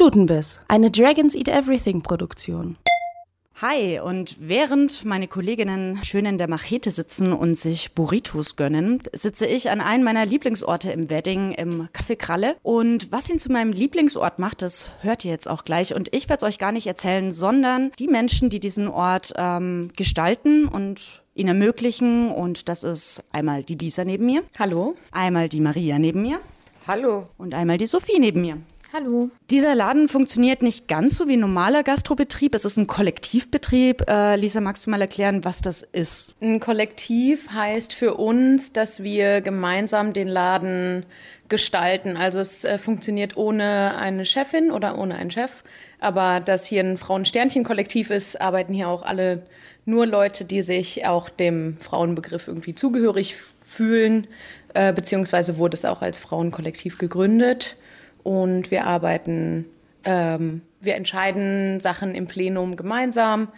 Stutenbiss, eine Dragons Eat Everything Produktion. Hi, und während meine Kolleginnen schön in der Machete sitzen und sich Burritos gönnen, sitze ich an einem meiner Lieblingsorte im Wedding, im Café Kralle. Und was ihn zu meinem Lieblingsort macht, das hört ihr jetzt auch gleich. Und ich werde es euch gar nicht erzählen, sondern die Menschen, die diesen Ort ähm, gestalten und ihn ermöglichen. Und das ist einmal die Lisa neben mir. Hallo. Einmal die Maria neben mir. Hallo. Und einmal die Sophie neben mir. Hallo. Dieser Laden funktioniert nicht ganz so wie ein normaler Gastrobetrieb. Es ist ein Kollektivbetrieb. Äh, Lisa, magst du mal erklären, was das ist? Ein Kollektiv heißt für uns, dass wir gemeinsam den Laden gestalten. Also es äh, funktioniert ohne eine Chefin oder ohne einen Chef. Aber dass hier ein Frauensternchen-Kollektiv ist, arbeiten hier auch alle nur Leute, die sich auch dem Frauenbegriff irgendwie zugehörig fühlen, äh, beziehungsweise wurde es auch als Frauenkollektiv gegründet. Und wir arbeiten, ähm, wir entscheiden Sachen im Plenum gemeinsam,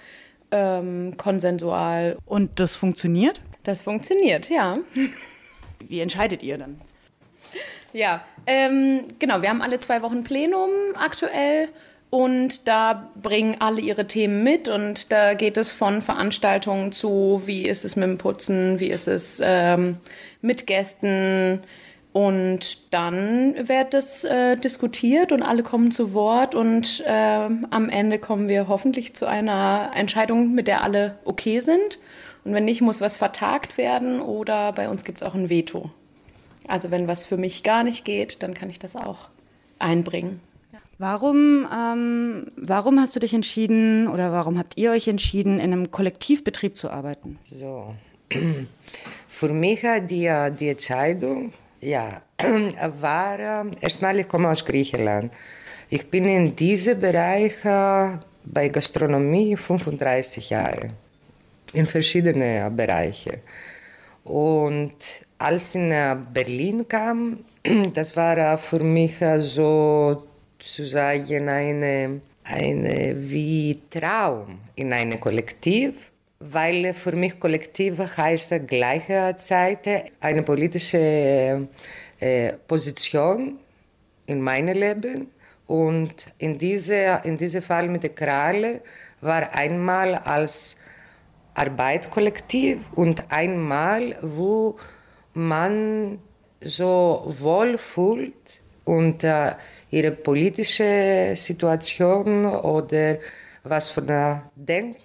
ähm, konsensual. Und das funktioniert? Das funktioniert, ja. Wie entscheidet ihr dann? Ja, ähm, genau, wir haben alle zwei Wochen Plenum aktuell und da bringen alle ihre Themen mit und da geht es von Veranstaltungen zu, wie ist es mit dem Putzen, wie ist es ähm, mit Gästen, und dann wird es äh, diskutiert und alle kommen zu Wort und äh, am Ende kommen wir hoffentlich zu einer Entscheidung, mit der alle okay sind. Und wenn nicht, muss was vertagt werden oder bei uns gibt es auch ein Veto. Also wenn was für mich gar nicht geht, dann kann ich das auch einbringen. Warum, ähm, warum hast du dich entschieden oder warum habt ihr euch entschieden, in einem Kollektivbetrieb zu arbeiten? So, für mich hat die, die Entscheidung ja, war erstmal, ich komme aus Griechenland. Ich bin in diesem Bereich äh, bei Gastronomie 35 Jahre, in verschiedenen Bereichen. Und als ich in Berlin kam, das war für mich sozusagen eine, eine wie Traum in einem Kollektiv weil für mich Kollektiv heißt gleichzeitig eine politische äh, Position in meinem Leben. Und in diesem in diese Fall mit der Kralle war einmal als Arbeitskollektiv und einmal, wo man so wohl fühlt und äh, ihre politische Situation oder was von der Denk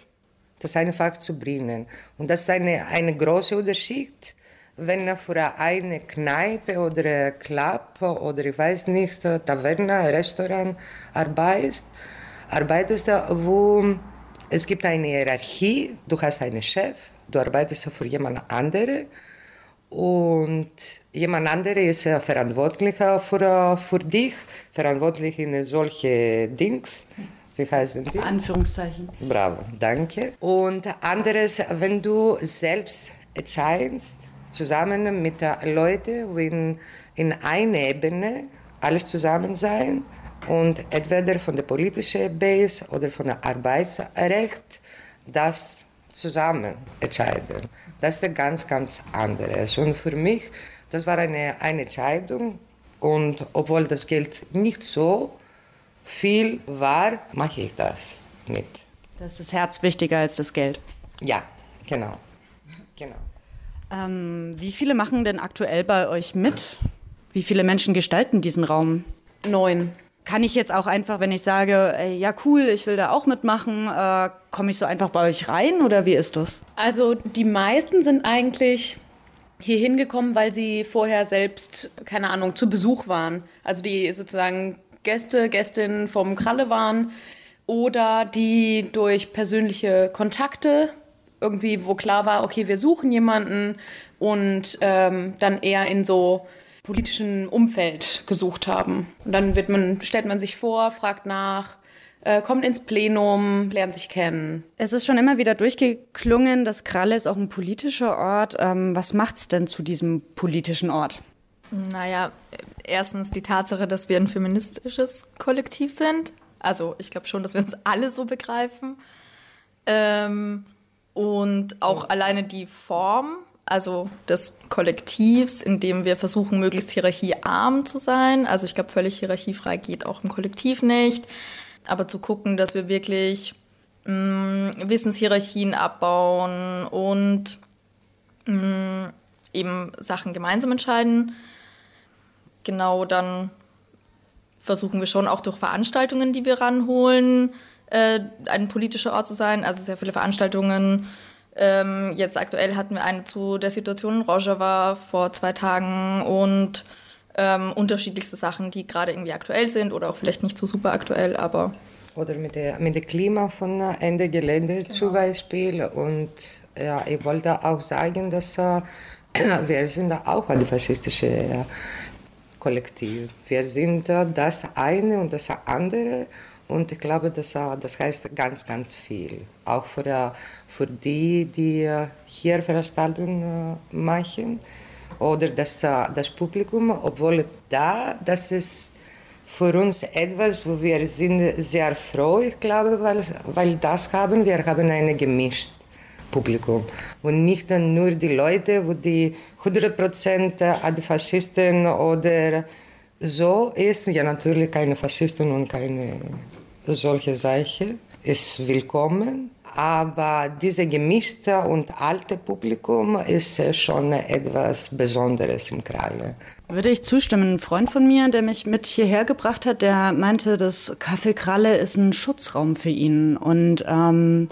das einfach zu bringen. Und das ist ein eine großer Unterschied, wenn für eine Kneipe oder Club oder ich weiß nicht, Taverne, Restaurant arbeitest, arbeitest wo es gibt eine Hierarchie, du hast einen Chef, du arbeitest für jemand anderen und jemand anderer ist verantwortlich für, für dich, verantwortlich in solche Dings. Wie heißen die? Anführungszeichen. Bravo, danke. Und anderes, wenn du selbst entscheidest, zusammen mit den Leuten in, in einer Ebene alles zusammen sein und entweder von der politischen Base oder von der Arbeitsrecht das zusammen entscheiden. Das ist ganz, ganz anderes. Und für mich, das war eine, eine Entscheidung und obwohl das Geld nicht so viel war, mache ich das mit. Das ist das Herz wichtiger als das Geld. Ja, genau. genau. Ähm, wie viele machen denn aktuell bei euch mit? Wie viele Menschen gestalten diesen Raum? Neun. Kann ich jetzt auch einfach, wenn ich sage, ey, ja cool, ich will da auch mitmachen, äh, komme ich so einfach bei euch rein oder wie ist das? Also die meisten sind eigentlich hier hingekommen, weil sie vorher selbst, keine Ahnung, zu Besuch waren. Also die sozusagen Gäste, Gästinnen vom Kralle waren oder die durch persönliche Kontakte irgendwie, wo klar war, okay, wir suchen jemanden und ähm, dann eher in so politischen Umfeld gesucht haben. Und dann wird man, stellt man sich vor, fragt nach, äh, kommt ins Plenum, lernt sich kennen. Es ist schon immer wieder durchgeklungen, dass Kralle ist auch ein politischer Ort. Ähm, was macht's denn zu diesem politischen Ort? Naja, erstens die Tatsache, dass wir ein feministisches Kollektiv sind. Also ich glaube schon, dass wir uns alle so begreifen. Ähm, und auch alleine die Form. also des Kollektivs, in dem wir versuchen, möglichst hierarchiearm zu sein. Also ich glaube, völlig hierarchiefrei geht auch im Kollektiv nicht. Aber zu gucken, dass wir wirklich mh, mm, Wissenshierarchien abbauen und mh, mm, eben Sachen gemeinsam entscheiden. Genau, dann versuchen wir schon auch durch Veranstaltungen, die wir ranholen, äh, ein politischer Ort zu sein. Also sehr viele Veranstaltungen ähm, jetzt aktuell hatten wir eine zu der Situation in Rojava vor zwei Tagen und ähm, unterschiedlichste Sachen, die gerade irgendwie aktuell sind oder auch vielleicht nicht so super aktuell, aber. Oder mit dem mit der Klima von Ende Gelände genau. zum Beispiel. Und ja, ich wollte auch sagen, dass äh, wir sind auch äh, Kollektiv. Wir sind das eine und das andere und ich glaube, das, das heißt ganz, ganz viel. Auch für, für die, die hier Veranstaltungen äh, machen oder das, äh, das Publikum, obwohl da, das ist für uns etwas, wo wir sind sehr froh, ich glaube, weil, weil das haben wir haben ein gemischtes Publikum und nicht nur die Leute, wo die 100% Antifaschisten oder so ist, ja natürlich keine Faschisten und keine solche Sache ist willkommen. Aber dieses gemischte und alte Publikum ist schon etwas Besonderes im Kralle. Würde ich zustimmen. Ein Freund von mir, der mich mit hierher gebracht hat, der meinte, das Café Kralle ist ein Schutzraum für ihn. Und ähm,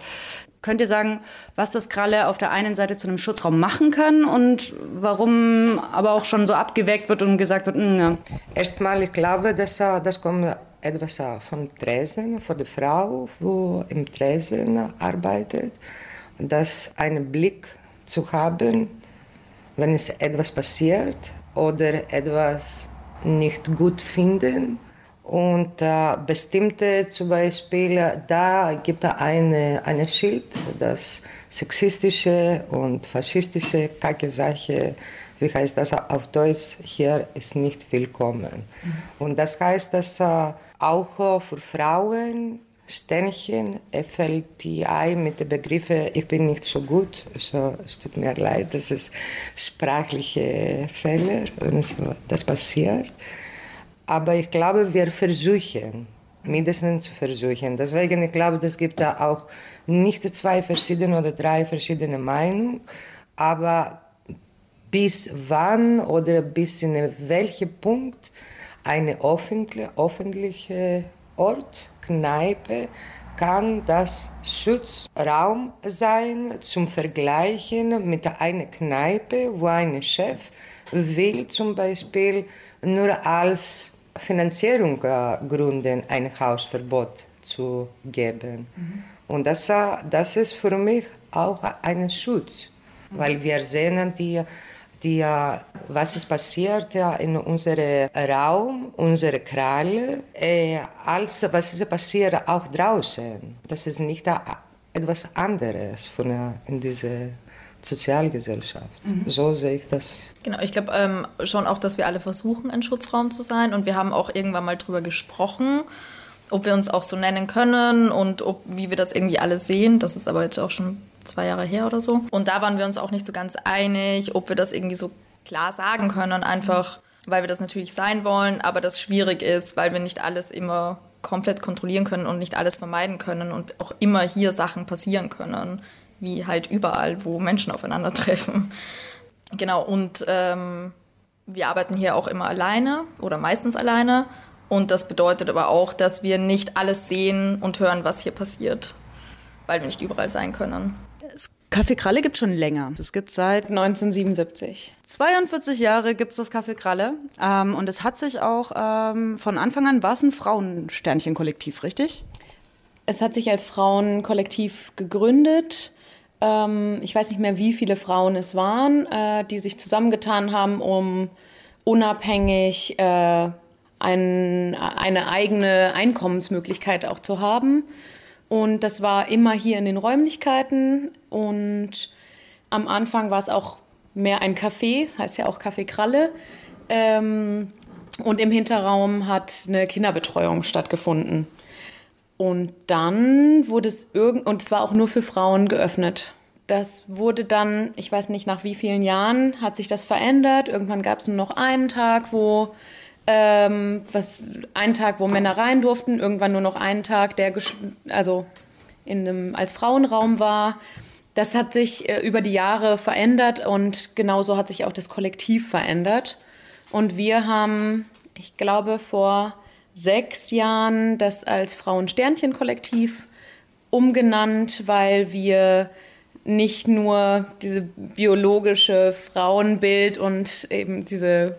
könnt ihr sagen, was das Kralle auf der einen Seite zu einem Schutzraum machen kann und warum aber auch schon so abgeweckt wird und gesagt wird, mh, hm, ja. Erstmal, ich glaube, dass das kommt etwas von Tresen, von der Frau, die im Tresen arbeitet, das einen Blick zu haben, wenn es etwas passiert oder etwas nicht gut finden. Und äh, bestimmte, zum Beispiel, da gibt es eine, ein Schild, das sexistische und faschistische kacke Sache wie heißt das auf Deutsch, hier ist nicht willkommen. Mhm. Und das heißt, dass äh, auch für Frauen Sternchen ein mit den Begriffen, ich bin nicht so gut, also, es tut mir leid, das ist sprachliche Fehler und das passiert. Aber ich glaube, wir versuchen, mindestens zu versuchen. Deswegen, ich glaube, es gibt da auch nicht zwei verschiedene oder drei verschiedene Meinungen, aber bis wann oder bis in welchem Punkt eine öffentliche, Ort, Kneipe, kann das Schutzraum sein zum Vergleichen mit einer Kneipe, wo ein Chef will zum Beispiel nur als Finanzierungsgründen ein Hausverbot zu geben. Mhm. Und das, das ist für mich auch ein Schutz, weil wir sehen die die, was ist passiert in unserem Raum, unsere Kralle, äh, als was ist passiert auch draußen. Das ist nicht etwas anderes von, in dieser Sozialgesellschaft. Mhm. So sehe ich das. Genau, ich glaube ähm, schon auch, dass wir alle versuchen, ein Schutzraum zu sein. Und wir haben auch irgendwann mal darüber gesprochen, ob wir uns auch so nennen können und ob, wie wir das irgendwie alle sehen. Das ist aber jetzt auch schon zwei Jahre her oder so. Und da waren wir uns auch nicht so ganz einig, ob wir das irgendwie so klar sagen können, einfach weil wir das natürlich sein wollen, aber das schwierig ist, weil wir nicht alles immer komplett kontrollieren können und nicht alles vermeiden können und auch immer hier Sachen passieren können, wie halt überall, wo Menschen aufeinandertreffen. Genau, und ähm, wir arbeiten hier auch immer alleine oder meistens alleine. Und das bedeutet aber auch, dass wir nicht alles sehen und hören, was hier passiert, weil wir nicht überall sein können. Kaffee Kralle gibt es schon länger. Es gibt seit 1977. 42 Jahre gibt es das Kaffee Kralle. Ähm, und es hat sich auch ähm, von Anfang an, war es ein Frauensternchen-Kollektiv, richtig? Es hat sich als Frauenkollektiv gegründet. Ähm, ich weiß nicht mehr, wie viele Frauen es waren, äh, die sich zusammengetan haben, um unabhängig äh, ein, eine eigene Einkommensmöglichkeit auch zu haben. Und das war immer hier in den Räumlichkeiten. Und am Anfang war es auch mehr ein Café, das heißt ja auch Café Kralle. Ähm, und im Hinterraum hat eine Kinderbetreuung stattgefunden. Und dann wurde es irgend und es war auch nur für Frauen geöffnet. Das wurde dann, ich weiß nicht nach wie vielen Jahren, hat sich das verändert. Irgendwann gab es nur noch einen Tag, wo ähm, was einen Tag, wo Männer rein durften, irgendwann nur noch einen Tag, der also in einem, als Frauenraum war. Das hat sich äh, über die Jahre verändert und genauso hat sich auch das Kollektiv verändert. Und wir haben, ich glaube, vor sechs Jahren das als Frauensternchen-Kollektiv umgenannt, weil wir nicht nur diese biologische Frauenbild und eben diese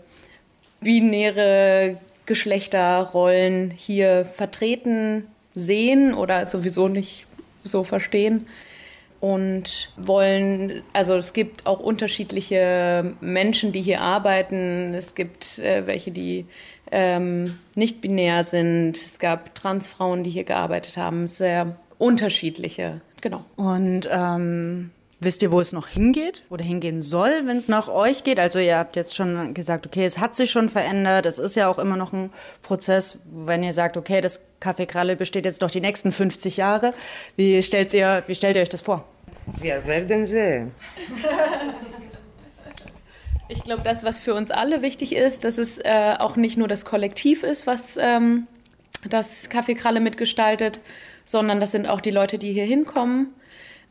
binäre Geschlechterrollen hier vertreten sehen oder sowieso nicht so verstehen und wollen, also es gibt auch unterschiedliche Menschen, die hier arbeiten. Es gibt äh, welche, die ähm, nicht binär sind. Es gab Transfrauen, die hier gearbeitet haben. Sehr unterschiedliche, genau. Und ähm, wisst ihr, wo es noch hingeht oder hingehen soll, wenn es nach euch geht? Also ihr habt jetzt schon gesagt, okay, es hat sich schon verändert. Es ist ja auch immer noch ein Prozess, wenn ihr sagt, okay, das Café Kralle besteht jetzt noch die nächsten 50 Jahre. Wie stellt ihr, wie stellt ihr euch das vor? Wir werden sehen. Ich glaube, das, was für uns alle wichtig ist, dass es äh, auch nicht nur das Kollektiv ist, was ähm, das Café Kralle mitgestaltet, sondern das sind auch die Leute, die hier hinkommen.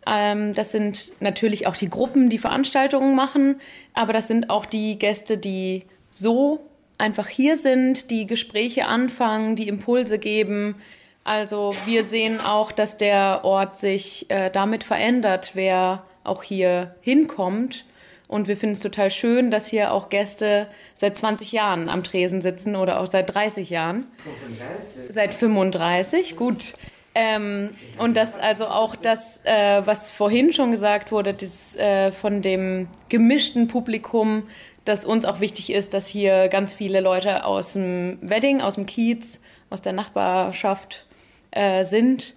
Ähm, das sind natürlich auch die Gruppen, die Veranstaltungen machen, aber das sind auch die Gäste, die so einfach hier sind, die Gespräche anfangen, die Impulse geben. Also wir sehen auch, dass der Ort sich äh, damit verändert, wer auch hier hinkommt. Und wir finden es total schön, dass hier auch Gäste seit 20 Jahren am Tresen sitzen oder auch seit 30 Jahren. 35. Seit 35, gut. Ähm, und das also auch das, äh, was vorhin schon gesagt wurde, das, äh, von dem gemischten Publikum, dass uns auch wichtig ist, dass hier ganz viele Leute aus dem Wedding, aus dem Kiez, aus der Nachbarschaft äh, sind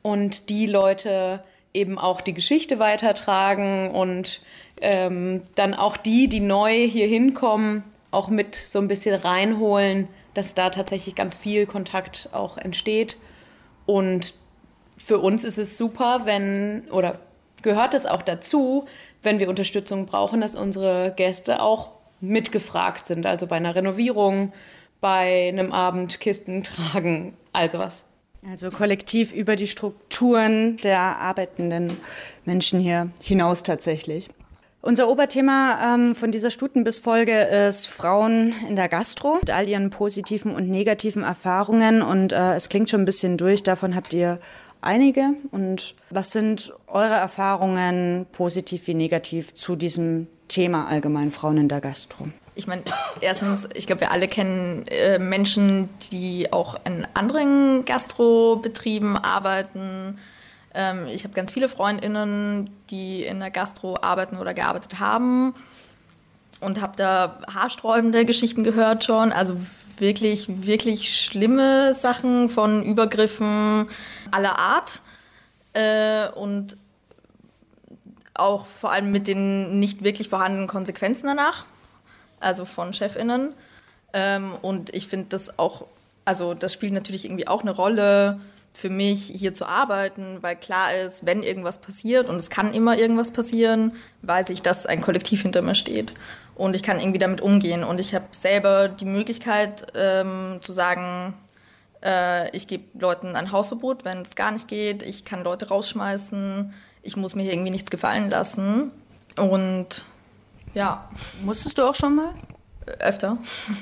und die Leute eben auch die Geschichte weitertragen und ähm, dann auch die, die neu hier hinkommen, auch mit so ein bisschen reinholen, dass da tatsächlich ganz viel Kontakt auch entsteht und für uns ist es super, wenn, oder gehört es auch dazu, wenn wir Unterstützung brauchen, dass unsere Gäste auch mitgefragt sind. Also bei einer Renovierung, bei einem Abend Kisten tragen, also was. Also kollektiv über die Strukturen der arbeitenden Menschen hier hinaus tatsächlich. Unser Oberthema ähm, von dieser Stutenbiss-Folge ist Frauen in der Gastro mit all ihren positiven und negativen Erfahrungen. Und äh, es klingt schon ein bisschen durch. Davon habt ihr einige. Und was sind eure Erfahrungen, positiv wie negativ, zu diesem Thema allgemein Frauen in der Gastro? Ich meine, erstens, ich glaube, wir alle kennen äh, Menschen, die auch in anderen Gastrobetrieben arbeiten ähm, ich habe ganz viele Freundinnen, die in der Gastro arbeiten oder gearbeitet haben und habe da haarsträubende Geschichten gehört schon. Also wirklich, wirklich schlimme Sachen von Übergriffen aller Art. Äh, und auch vor allem mit den nicht wirklich vorhandenen Konsequenzen danach, also von Chefinnen. Ähm, und ich finde das auch, also das spielt natürlich irgendwie auch eine Rolle, für mich hier zu arbeiten, weil klar ist, wenn irgendwas passiert und es kann immer irgendwas passieren, weiß ich, dass ein Kollektiv hinter mir steht und ich kann irgendwie damit umgehen und ich habe selber die Möglichkeit ähm, zu sagen, äh, ich gebe Leuten ein Hausverbot, wenn es gar nicht geht, ich kann Leute rausschmeißen, ich muss mir irgendwie nichts gefallen lassen und ja. Musstest du auch schon mal? Öfter.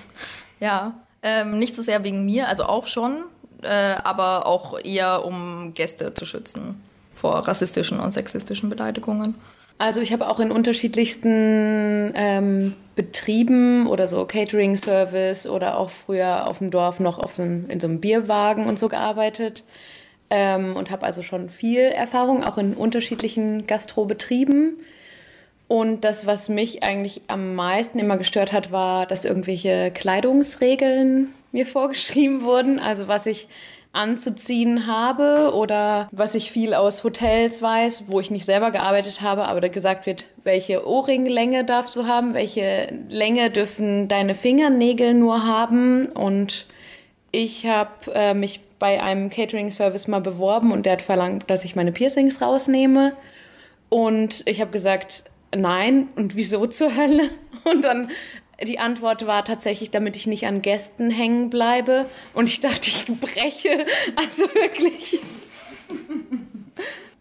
ja. Ähm, nicht so sehr wegen mir, also auch schon, äh, aber auch eher um Gäste zu schützen vor rassistischen und sexistischen Beleidigungen. Also ich habe auch in unterschiedlichsten ähm, Betrieben oder so Catering-Service oder auch früher auf dem Dorf noch auf so einem, in so einem Bierwagen und so gearbeitet ähm, und habe also schon viel Erfahrung auch in unterschiedlichen Gastrobetrieben. Und das, was mich eigentlich am meisten immer gestört hat, war, dass irgendwelche Kleidungsregeln mir vorgeschrieben wurden. Also was ich anzuziehen habe oder was ich viel aus Hotels weiß, wo ich nicht selber gearbeitet habe, aber da gesagt wird, welche Ohrringlänge darfst du haben, welche Länge dürfen deine Fingernägel nur haben. Und ich habe äh, mich bei einem Catering-Service mal beworben und der hat verlangt, dass ich meine Piercings rausnehme. Und ich habe gesagt, nein. Und wieso zur Hölle? Und dann die Antwort war tatsächlich, damit ich nicht an Gästen hängen bleibe. Und ich dachte, ich breche. Also wirklich.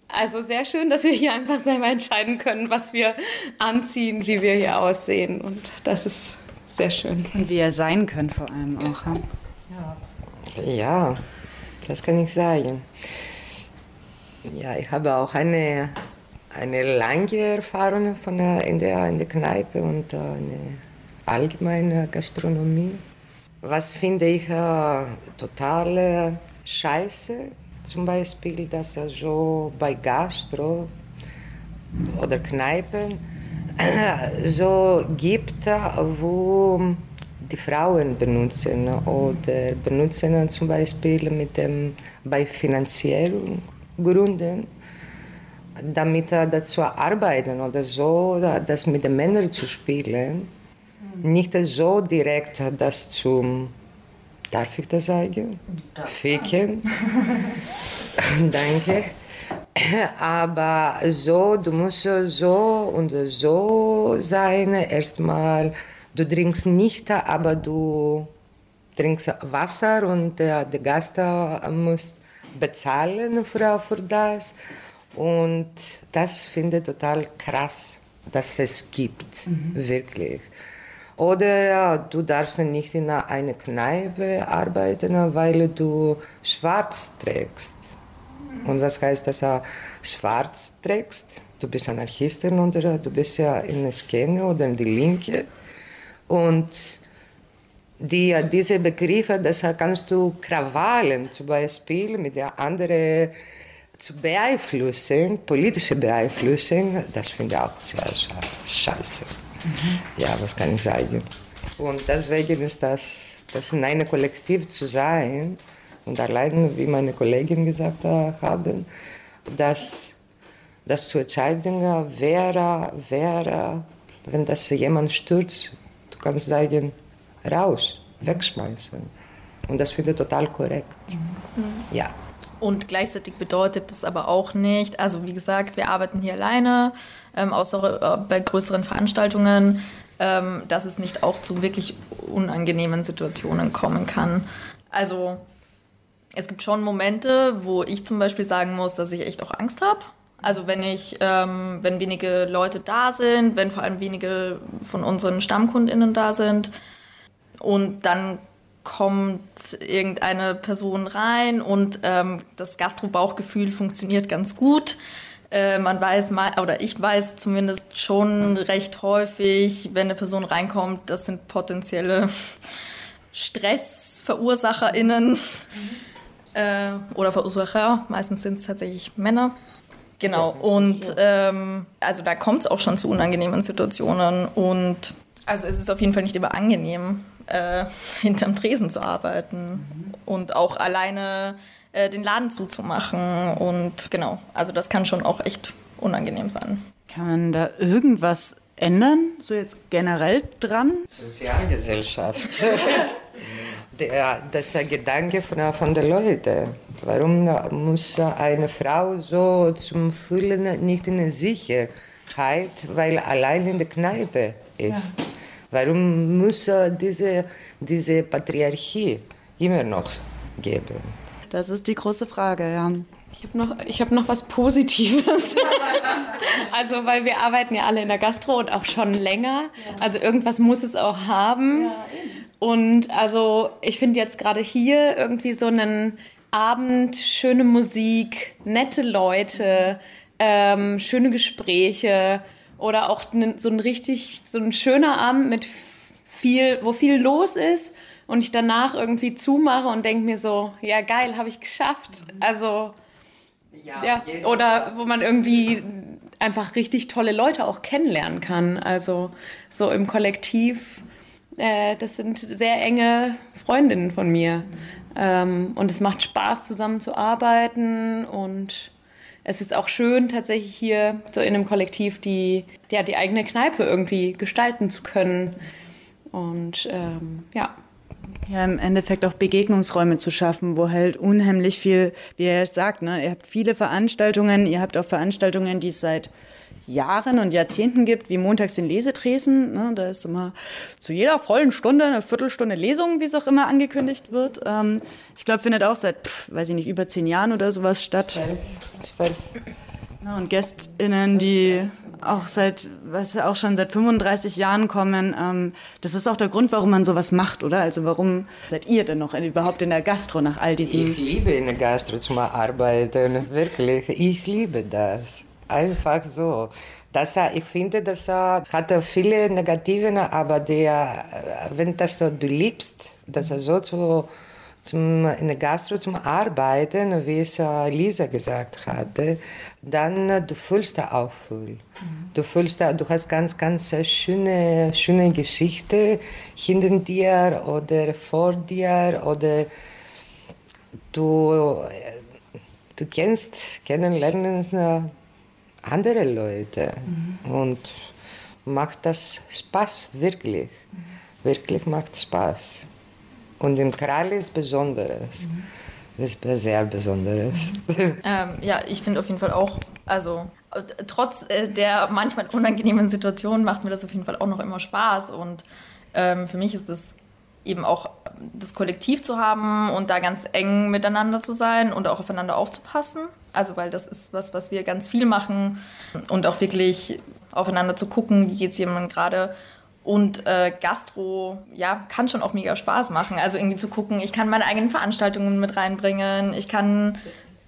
Also sehr schön, dass wir hier einfach selber entscheiden können, was wir anziehen, wie wir hier aussehen. Und das ist sehr schön. Und wie ihr sein könnt vor allem auch. Ja, ja das kann ich sagen. Ja, ich habe auch eine, eine lange Erfahrung von der, in, der, in der Kneipe und eine allgemeine Gastronomie. Was finde ich äh, total äh, scheiße, zum Beispiel, dass es so bei Gastro oder Kneipen äh, so gibt, wo die Frauen benutzen oder benutzen zum Beispiel mit dem, bei finanziellen Gründen, damit dazu arbeiten oder so, das mit den Männern zu spielen nicht so direkt das zum, darf ich das sagen? Ficken. Danke. Aber so, du musst so und so sein. Erstmal, du trinkst nicht, aber du trinkst Wasser und der, der Gast muss bezahlen für, für das. Und das finde ich total krass, dass es gibt, mhm. wirklich. Oder du darfst nicht in einer Kneipe arbeiten, weil du schwarz trägst. Und was heißt das, schwarz trägst? Du bist Anarchistin oder du bist ja in der Szene oder in die Linke. Und die, diese Begriffe, das kannst du Krawallen zum Beispiel mit der anderen zu beeinflussen, politische Beeinflussung, das finde ich auch sehr scheiße. Mhm. Ja, was kann ich sagen? Und deswegen ist das, das in einem Kollektiv zu sein und allein, wie meine Kollegin gesagt haben, dass das zu zeigen wäre, wäre, wenn das jemand stürzt, du kannst sagen, raus, wegschmeißen. Und das finde ich total korrekt. Mhm. Ja. Und gleichzeitig bedeutet das aber auch nicht, also wie gesagt, wir arbeiten hier alleine, ähm, außer äh, bei größeren Veranstaltungen, ähm, dass es nicht auch zu wirklich unangenehmen Situationen kommen kann. Also es gibt schon Momente, wo ich zum Beispiel sagen muss, dass ich echt auch Angst habe. Also wenn ich, ähm, wenn wenige Leute da sind, wenn vor allem wenige von unseren StammkundInnen da sind und dann kommt irgendeine Person rein und ähm, das Gastrobauchgefühl funktioniert ganz gut. Äh, man weiß mal, oder ich weiß zumindest schon recht häufig, wenn eine Person reinkommt, das sind potenzielle StressverursacherInnen mhm. äh, oder Verursacher. Meistens sind es tatsächlich Männer. Genau, und ähm, also da kommt es auch schon zu unangenehmen Situationen und also es ist auf jeden Fall nicht immer angenehm äh, hinterm Tresen zu arbeiten mhm. und auch alleine äh, den Laden zuzumachen. Und genau, also das kann schon auch echt unangenehm sein. Kann man da irgendwas ändern, so jetzt generell dran? Sozialgesellschaft. Der, das ist ein Gedanke von, von den Leuten. Warum muss eine Frau so zum Fühlen nicht in der Sicherheit, weil allein in der Kneipe ist? Ja. Warum muss diese, diese Patriarchie immer noch geben? Das ist die große Frage, ja. Ich habe noch, hab noch was Positives. also, weil wir arbeiten ja alle in der Gastro und auch schon länger. Ja. Also, irgendwas muss es auch haben. Ja, und also, ich finde jetzt gerade hier irgendwie so einen Abend, schöne Musik, nette Leute, ähm, schöne Gespräche oder auch so ein richtig, so ein schöner Abend mit viel, wo viel los ist und ich danach irgendwie zumache und denke mir so, ja geil, habe ich geschafft. Mhm. Also, ja, ja. oder wo man irgendwie einfach richtig tolle Leute auch kennenlernen kann. Also so im Kollektiv, äh, das sind sehr enge Freundinnen von mir. Mhm. Ähm, und es macht Spaß, zusammen zu arbeiten und es ist auch schön, tatsächlich hier so in einem Kollektiv die, ja, die eigene Kneipe irgendwie gestalten zu können. Und ähm, ja, Ja, im Endeffekt auch Begegnungsräume zu schaffen, wo halt unheimlich viel, wie er sagt, ne, ihr habt viele Veranstaltungen, ihr habt auch Veranstaltungen, die es seit Jahren und Jahrzehnten gibt, wie montags den Lesetresen. Ne, da ist immer zu jeder vollen Stunde eine Viertelstunde Lesung, wie es auch immer angekündigt wird. Ähm, ich glaube, findet auch seit, pff, weiß ich nicht, über zehn Jahren oder sowas statt. Zwölf. Zwölf. Ja, und GästInnen, die auch seit, was auch schon seit 35 Jahren kommen. Ähm, das ist auch der Grund, warum man sowas macht, oder? Also warum seid ihr denn noch überhaupt in der Gastro nach all diesen... Ich liebe in der Gastro zu arbeiten, wirklich. Ich liebe das. Einfach so. Das, ich finde, das hat viele Negative, aber der, wenn das so du liebst, das so zu zum, in der Gastro zum Arbeiten, wie es Lisa gesagt hatte, dann du fühlst da auch viel. Mhm. Du fühlst da, du hast ganz, ganz schöne, schöne Geschichte hinter dir oder vor dir oder du, du kennst, kennenlernen andere Leute mhm. und macht das Spaß, wirklich. Mhm. Wirklich macht Spaß. Und im Kral ist Besonderes. Mhm. Das ist sehr Besonderes. Ähm, ja, ich finde auf jeden Fall auch, also trotz äh, der manchmal unangenehmen Situationen macht mir das auf jeden Fall auch noch immer Spaß. Und ähm, für mich ist es eben auch das Kollektiv zu haben und da ganz eng miteinander zu sein und auch aufeinander aufzupassen. Also weil das ist was, was wir ganz viel machen und auch wirklich aufeinander zu gucken, wie geht es jemandem gerade und äh, Gastro, ja, kann schon auch mega Spaß machen. Also irgendwie zu gucken, ich kann meine eigenen Veranstaltungen mit reinbringen, ich kann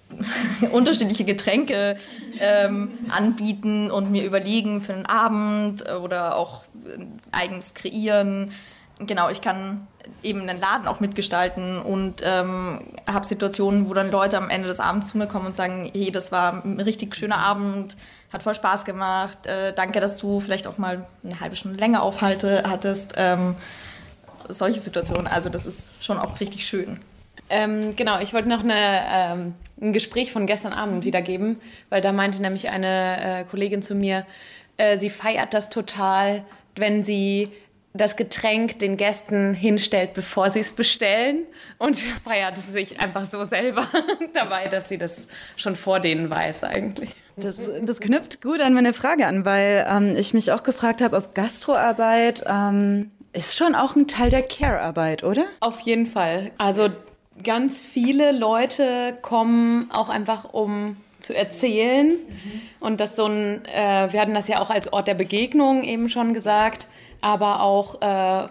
unterschiedliche Getränke ähm, anbieten und mir überlegen für einen Abend oder auch eigens kreieren. Genau, ich kann eben den Laden auch mitgestalten und ähm, habe Situationen, wo dann Leute am Ende des Abends zu mir kommen und sagen, hey, das war ein richtig schöner Abend, hat voll Spaß gemacht. Äh, danke, dass du vielleicht auch mal eine halbe Stunde länger aufhalte hattest. Ähm, solche Situationen. Also das ist schon auch richtig schön. Ähm, genau, ich wollte noch eine, ähm, ein Gespräch von gestern Abend wiedergeben, weil da meinte nämlich eine äh, Kollegin zu mir, äh, sie feiert das total, wenn sie das Getränk den Gästen hinstellt, bevor sie es bestellen und feiert es sich einfach so selber dabei, dass sie das schon vor denen weiß eigentlich. Das, das knüpft gut an meine Frage an, weil ähm, ich mich auch gefragt habe, ob Gastroarbeit ähm, ist schon auch ein Teil der Care-Arbeit, oder? Auf jeden Fall. Also ganz viele Leute kommen auch einfach um zu erzählen mhm. und das so ein, äh, wir hatten das ja auch als Ort der Begegnung eben schon gesagt aber auch äh,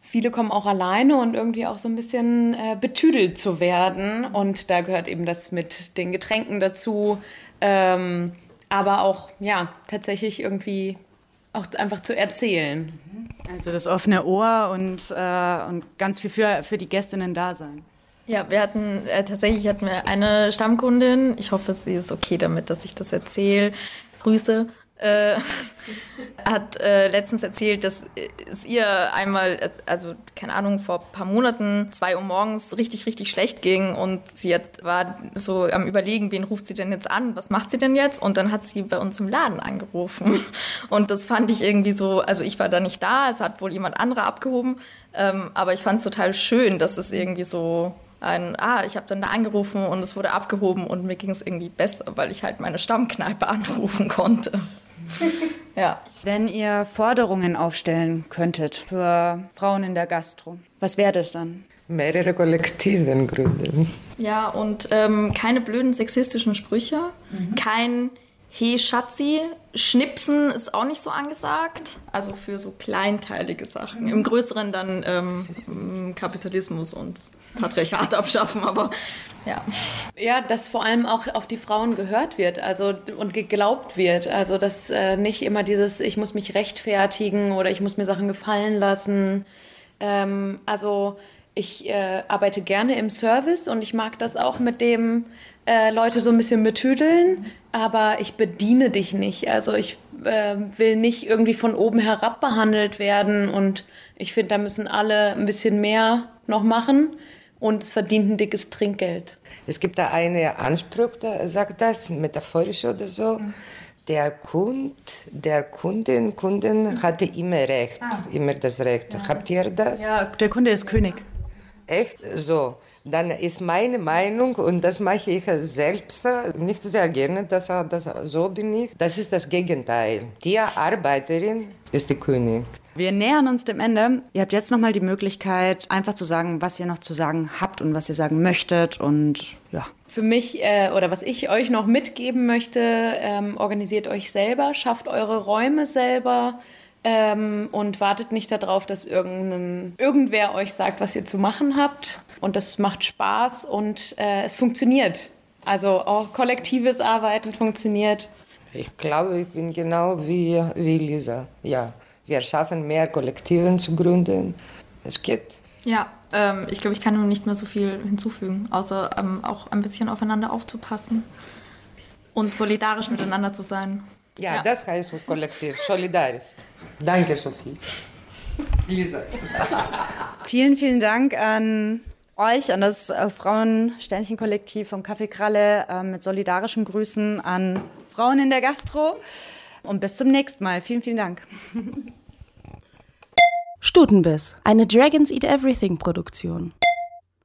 viele kommen auch alleine und irgendwie auch so ein bisschen äh, betüdelt zu werden. Und da gehört eben das mit den Getränken dazu. Ähm, aber auch, ja, tatsächlich irgendwie auch einfach zu erzählen. Also das offene Ohr und, äh, und ganz viel für, für die Gästinnen da sein. Ja, wir hatten äh, tatsächlich hatten wir eine Stammkundin. Ich hoffe, sie ist okay damit, dass ich das erzähle. Grüße äh, hat äh, letztens erzählt, dass es ihr einmal, also keine Ahnung, vor ein paar Monaten, zwei Uhr morgens richtig, richtig schlecht ging und sie hat, war so am Überlegen, wen ruft sie denn jetzt an, was macht sie denn jetzt? Und dann hat sie bei uns im Laden angerufen. Und das fand ich irgendwie so, also ich war da nicht da, es hat wohl jemand anderer abgehoben, ähm, aber ich fand es total schön, dass es irgendwie so ein, ah, ich habe dann da angerufen und es wurde abgehoben und mir ging es irgendwie besser, weil ich halt meine Stammkneipe anrufen konnte. ja. Wenn ihr Forderungen aufstellen könntet für Frauen in der Gastro, was wäre das dann? Mehrere Kollektiven gründen. Ja, und ähm, keine blöden sexistischen Sprüche, mhm. kein He Schatzi, Schnipsen ist auch nicht so angesagt. Also für so kleinteilige Sachen. Im Größeren dann ähm, Kapitalismus und Patriarchat abschaffen, aber ja. Ja, dass vor allem auch auf die Frauen gehört wird also, und geglaubt wird. Also, dass äh, nicht immer dieses, ich muss mich rechtfertigen oder ich muss mir Sachen gefallen lassen. Ähm, also, ich äh, arbeite gerne im Service und ich mag das auch mit dem äh, Leute so ein bisschen betüdeln, aber ich bediene dich nicht. Also, ich äh, will nicht irgendwie von oben herab behandelt werden und ich finde, da müssen alle ein bisschen mehr noch machen und es verdient ein dickes Trinkgeld. Es gibt da einen Anspruch, der sagt das, metaphorisch oder so. Mhm. Der Kund, der Kundin, Kunden hatte immer Recht, ah. immer das Recht. Ja. Habt ihr das? Ja, der Kunde ist König. echt so, dann ist meine Meinung und das mache ich selbst nicht sehr gerne, dass das so bin ich. Das ist das Gegenteil. Die Arbeiterin ist die König. Wir nähern uns dem Ende. Ihr habt jetzt noch mal die Möglichkeit, einfach zu sagen, was ihr noch zu sagen habt und was ihr sagen möchtet und ja. Für mich äh, oder was ich euch noch mitgeben möchte, ähm, organisiert euch selber, schafft eure Räume selber. Ähm, und wartet nicht darauf, dass irgendein, irgendwer euch sagt, was ihr zu machen habt. Und das macht Spaß und äh, es funktioniert. Also auch kollektives Arbeiten funktioniert. Ich glaube, ich bin genau wie, wie Lisa. Ja, wir schaffen mehr Kollektiven zu gründen. Es geht. Ja, ähm, ich glaube, ich kann nur nicht mehr so viel hinzufügen, außer ähm, auch ein bisschen aufeinander aufzupassen und solidarisch miteinander zu sein. Ja, ja. das heißt kollektiv, solidarisch. Danke, Sophie. Lisa. vielen, vielen Dank an euch, an das äh, Frauensternchen-Kollektiv vom Café Kralle äh, mit solidarischen Grüßen an Frauen in der Gastro. Und bis zum nächsten Mal. Vielen, vielen Dank. Stutenbiss, eine Dragons Eat Everything Produktion.